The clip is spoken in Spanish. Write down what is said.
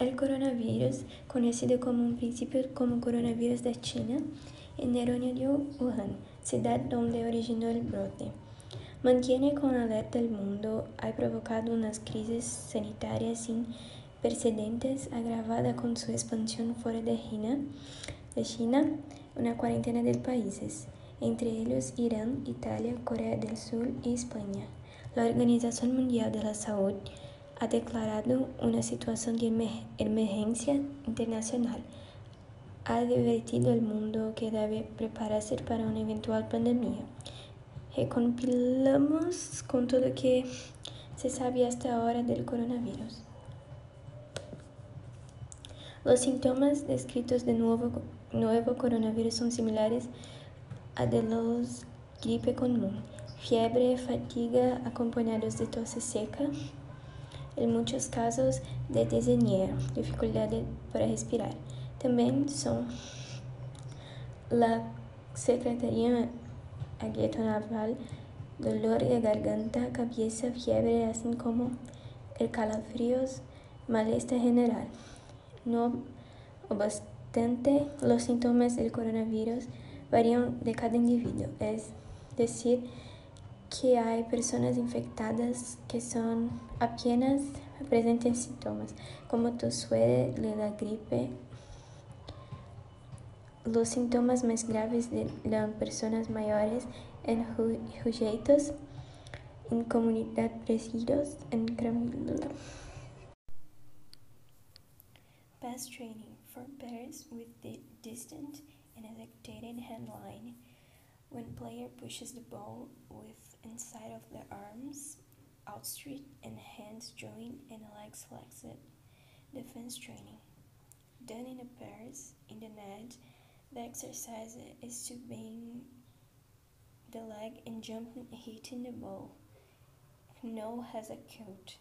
El coronavirus, conocido como un principio como coronavirus de China, en de Wuhan, ciudad donde originó el brote. Mantiene con alerta el mundo, ha provocado unas crisis sanitarias sin precedentes agravada con su expansión fuera de China, de China, una cuarentena de países, entre ellos Irán, Italia, Corea del Sur y España. La Organización Mundial de la Salud ha declarado una situación de emergencia internacional. Ha advertido al mundo que debe prepararse para una eventual pandemia. Recompilamos con todo lo que se sabe hasta ahora del coronavirus. Los síntomas descritos del nuevo, coronavirus son similares a de los gripe común. Fiebre, fatiga acompañados de tos seca, en muchos casos de desenia, dificultad para respirar. También son la secretaría naval, dolor de garganta, cabeza, fiebre, así como el calafríos, malestar general. No obstante, los síntomas del coronavirus varían de cada individuo, es decir, que hay personas infectadas que son apenas presentan síntomas como tos suave de la gripe. Los síntomas más graves de las personas mayores en sujetos en comunidad residuos en Gramílula. Pass training for players with the distant and executing handline. When player pushes the ball inside of the arms outstretched and hands joined and legs flexed. Defense training. Done in the pairs in the net, the exercise is to bend the leg and jump hitting the ball. No has a coat.